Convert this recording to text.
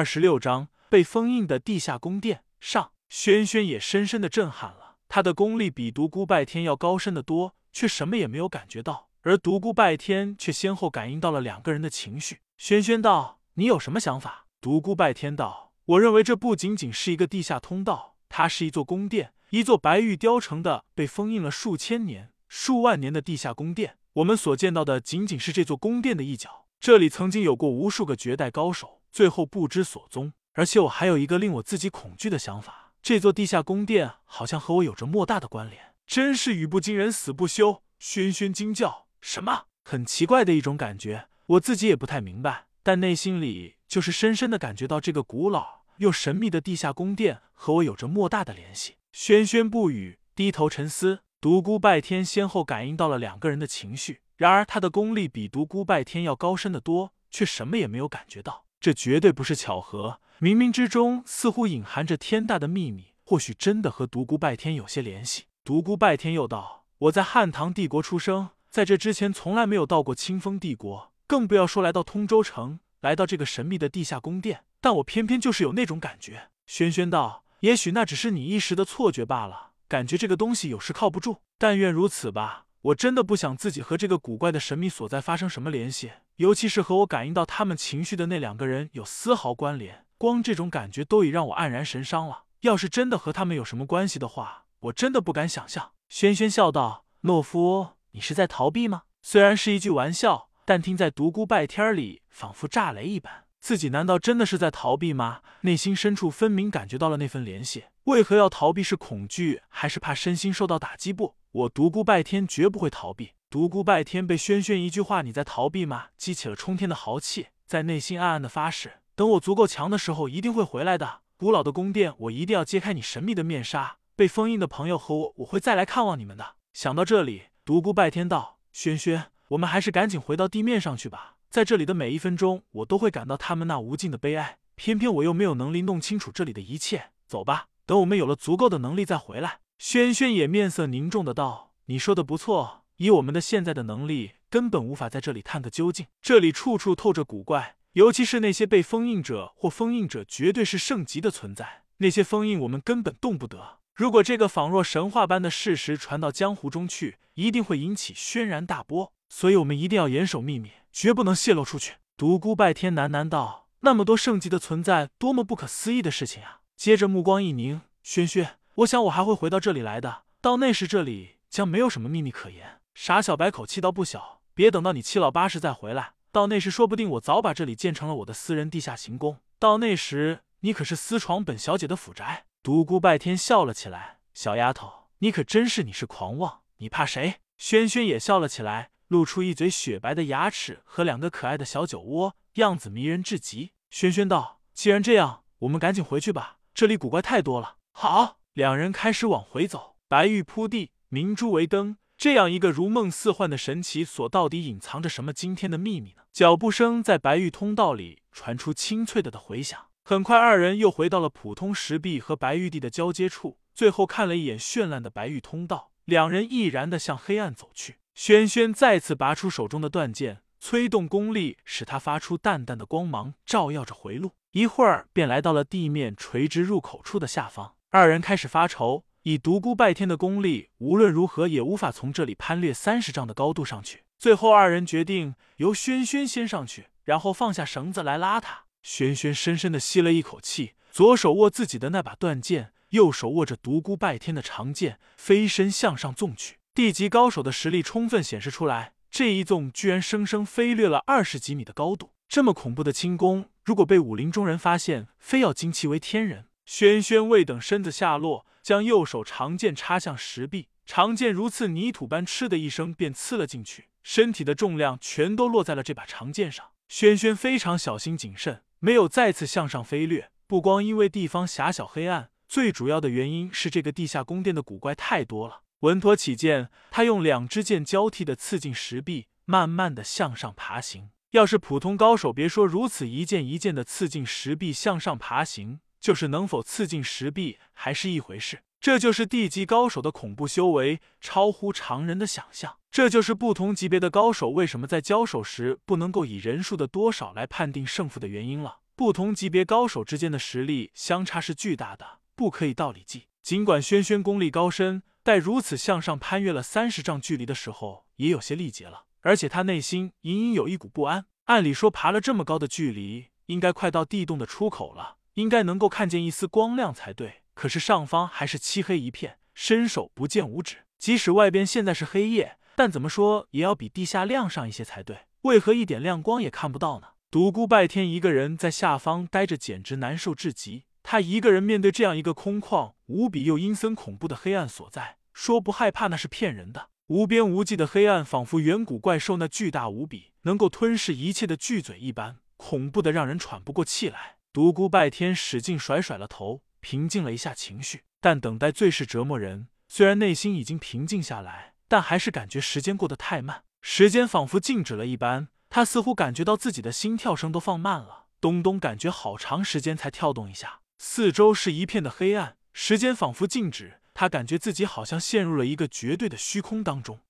二十六章被封印的地下宫殿上，轩轩也深深的震撼了。他的功力比独孤拜天要高深的多，却什么也没有感觉到，而独孤拜天却先后感应到了两个人的情绪。轩轩道：“你有什么想法？”独孤拜天道：“我认为这不仅仅是一个地下通道，它是一座宫殿，一座白玉雕成的被封印了数千年、数万年的地下宫殿。我们所见到的仅仅是这座宫殿的一角。这里曾经有过无数个绝代高手，最后不知所踪。而且我还有一个令我自己恐惧的想法：这座地下宫殿好像和我有着莫大的关联。真是语不惊人死不休。”轩轩惊叫：“什么？很奇怪的一种感觉，我自己也不太明白。”但内心里就是深深的感觉到，这个古老又神秘的地下宫殿和我有着莫大的联系。轩轩不语，低头沉思。独孤拜天先后感应到了两个人的情绪，然而他的功力比独孤拜天要高深的多，却什么也没有感觉到。这绝对不是巧合，冥冥之中似乎隐含着天大的秘密，或许真的和独孤拜天有些联系。独孤拜天又道：“我在汉唐帝国出生，在这之前从来没有到过清风帝国。”更不要说来到通州城，来到这个神秘的地下宫殿。但我偏偏就是有那种感觉。轩轩道：“也许那只是你一时的错觉罢了，感觉这个东西有时靠不住。但愿如此吧。我真的不想自己和这个古怪的神秘所在发生什么联系，尤其是和我感应到他们情绪的那两个人有丝毫关联。光这种感觉都已让我黯然神伤了。要是真的和他们有什么关系的话，我真的不敢想象。”轩轩笑道：“懦夫，你是在逃避吗？虽然是一句玩笑。”但听在独孤拜天里，仿佛炸雷一般。自己难道真的是在逃避吗？内心深处分明感觉到了那份联系。为何要逃避？是恐惧，还是怕身心受到打击？不，我独孤拜天绝不会逃避。独孤拜天被轩轩一句话“你在逃避吗”激起了冲天的豪气，在内心暗暗的发誓：等我足够强的时候，一定会回来的。古老的宫殿，我一定要揭开你神秘的面纱。被封印的朋友和我，我会再来看望你们的。想到这里，独孤拜天道：“轩轩。”我们还是赶紧回到地面上去吧。在这里的每一分钟，我都会感到他们那无尽的悲哀。偏偏我又没有能力弄清楚这里的一切。走吧，等我们有了足够的能力再回来。轩轩也面色凝重的道：“你说的不错，以我们的现在的能力，根本无法在这里探个究竟。这里处处透着古怪，尤其是那些被封印者或封印者，绝对是圣级的存在。那些封印我们根本动不得。如果这个仿若神话般的事实传到江湖中去，一定会引起轩然大波。”所以，我们一定要严守秘密，绝不能泄露出去。独孤拜天喃喃道：“那么多圣级的存在，多么不可思议的事情啊！”接着目光一凝：“轩轩，我想我还会回到这里来的。到那时，这里将没有什么秘密可言。”傻小白口气倒不小：“别等到你七老八十再回来，到那时，说不定我早把这里建成了我的私人地下行宫。到那时，你可是私闯本小姐的府宅。”独孤拜天笑了起来：“小丫头，你可真是你是狂妄，你怕谁？”轩轩也笑了起来。露出一嘴雪白的牙齿和两个可爱的小酒窝，样子迷人至极。轩轩道：“既然这样，我们赶紧回去吧，这里古怪太多了。”好，两人开始往回走。白玉铺地，明珠为灯，这样一个如梦似幻的神奇所，到底隐藏着什么惊天的秘密呢？脚步声在白玉通道里传出清脆的的回响。很快，二人又回到了普通石壁和白玉地的交接处，最后看了一眼绚烂的白玉通道，两人毅然的向黑暗走去。轩轩再次拔出手中的断剑，催动功力，使它发出淡淡的光芒，照耀着回路。一会儿便来到了地面垂直入口处的下方。二人开始发愁，以独孤拜天的功力，无论如何也无法从这里攀越三十丈的高度上去。最后，二人决定由轩轩先上去，然后放下绳子来拉他。轩轩深深的吸了一口气，左手握自己的那把断剑，右手握着独孤拜天的长剑，飞身向上纵去。地级高手的实力充分显示出来，这一纵居然生生飞掠了二十几米的高度。这么恐怖的轻功，如果被武林中人发现，非要惊其为天人。轩轩未等身子下落，将右手长剑插向石壁，长剑如刺泥土般，嗤的一声便刺了进去，身体的重量全都落在了这把长剑上。轩轩非常小心谨慎，没有再次向上飞掠。不光因为地方狭小黑暗，最主要的原因是这个地下宫殿的古怪太多了。稳妥起见，他用两支剑交替的刺进石壁，慢慢的向上爬行。要是普通高手，别说如此一剑一剑的刺进石壁向上爬行，就是能否刺进石壁还是一回事。这就是地级高手的恐怖修为，超乎常人的想象。这就是不同级别的高手为什么在交手时不能够以人数的多少来判定胜负的原因了。不同级别高手之间的实力相差是巨大的，不可以道理计。尽管轩轩功力高深，在如此向上攀越了三十丈距离的时候，也有些力竭了。而且他内心隐隐有一股不安。按理说，爬了这么高的距离，应该快到地洞的出口了，应该能够看见一丝光亮才对。可是上方还是漆黑一片，伸手不见五指。即使外边现在是黑夜，但怎么说也要比地下亮上一些才对。为何一点亮光也看不到呢？独孤拜天一个人在下方待着，简直难受至极。他一个人面对这样一个空旷、无比又阴森恐怖的黑暗所在，说不害怕那是骗人的。无边无际的黑暗，仿佛远古怪兽那巨大无比、能够吞噬一切的巨嘴一般，恐怖的让人喘不过气来。独孤拜天使劲甩甩了头，平静了一下情绪。但等待最是折磨人。虽然内心已经平静下来，但还是感觉时间过得太慢，时间仿佛静止了一般。他似乎感觉到自己的心跳声都放慢了，咚咚，感觉好长时间才跳动一下。四周是一片的黑暗，时间仿佛静止。他感觉自己好像陷入了一个绝对的虚空当中。